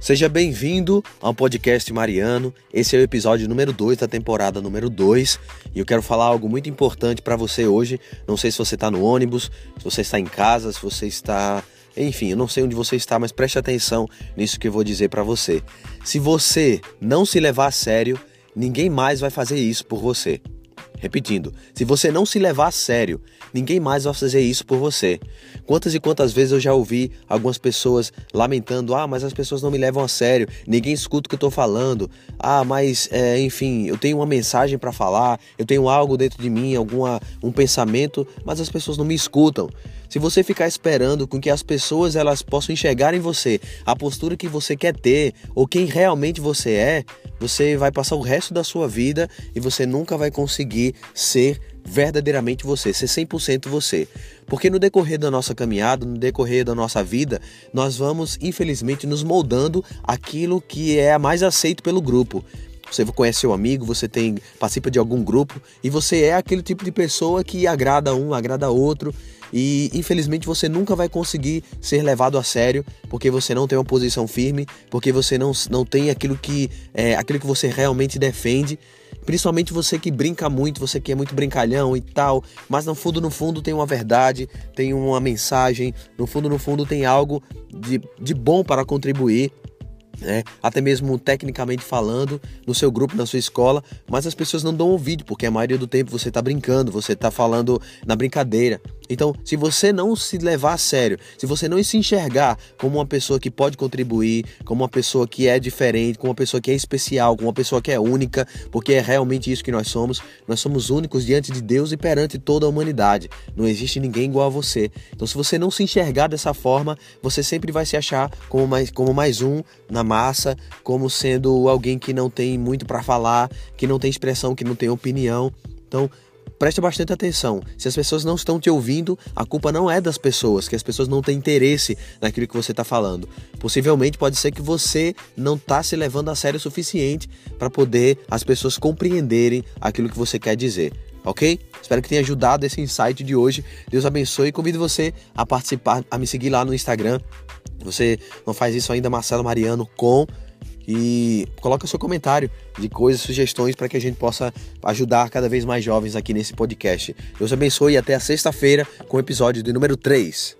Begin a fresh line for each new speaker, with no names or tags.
Seja bem-vindo ao podcast Mariano. Esse é o episódio número 2 da temporada número 2 e eu quero falar algo muito importante para você hoje. Não sei se você está no ônibus, se você está em casa, se você está. Enfim, eu não sei onde você está, mas preste atenção nisso que eu vou dizer para você. Se você não se levar a sério, ninguém mais vai fazer isso por você. Repetindo, se você não se levar a sério, ninguém mais vai fazer isso por você. Quantas e quantas vezes eu já ouvi algumas pessoas lamentando: ah, mas as pessoas não me levam a sério, ninguém escuta o que eu estou falando. Ah, mas é, enfim, eu tenho uma mensagem para falar, eu tenho algo dentro de mim, alguma um pensamento, mas as pessoas não me escutam. Se você ficar esperando com que as pessoas elas possam enxergar em você a postura que você quer ter ou quem realmente você é, você vai passar o resto da sua vida e você nunca vai conseguir ser verdadeiramente você, ser 100% você. Porque no decorrer da nossa caminhada, no decorrer da nossa vida, nós vamos, infelizmente, nos moldando aquilo que é mais aceito pelo grupo. Você conhece seu amigo, você tem participa de algum grupo e você é aquele tipo de pessoa que agrada um, agrada outro e infelizmente você nunca vai conseguir ser levado a sério porque você não tem uma posição firme, porque você não, não tem aquilo que é, aquilo que você realmente defende. Principalmente você que brinca muito, você que é muito brincalhão e tal, mas no fundo, no fundo tem uma verdade, tem uma mensagem, no fundo, no fundo tem algo de, de bom para contribuir né? até mesmo tecnicamente falando, no seu grupo, na sua escola, mas as pessoas não dão ouvido, porque a maioria do tempo você está brincando, você está falando na brincadeira. Então, se você não se levar a sério, se você não se enxergar como uma pessoa que pode contribuir, como uma pessoa que é diferente, como uma pessoa que é especial, como uma pessoa que é única, porque é realmente isso que nós somos, nós somos únicos diante de Deus e perante toda a humanidade. Não existe ninguém igual a você. Então, se você não se enxergar dessa forma, você sempre vai se achar como mais, como mais um na massa, como sendo alguém que não tem muito para falar, que não tem expressão, que não tem opinião. Então, preste bastante atenção. Se as pessoas não estão te ouvindo, a culpa não é das pessoas, que as pessoas não têm interesse naquilo que você está falando. Possivelmente pode ser que você não está se levando a sério o suficiente para poder as pessoas compreenderem aquilo que você quer dizer. Ok? Espero que tenha ajudado esse insight de hoje. Deus abençoe e convido você a participar, a me seguir lá no Instagram. Você não faz isso ainda, Marcelo Mariano com e coloca seu comentário de coisas, sugestões para que a gente possa ajudar cada vez mais jovens aqui nesse podcast. Deus abençoe e até a sexta-feira com o episódio de número 3.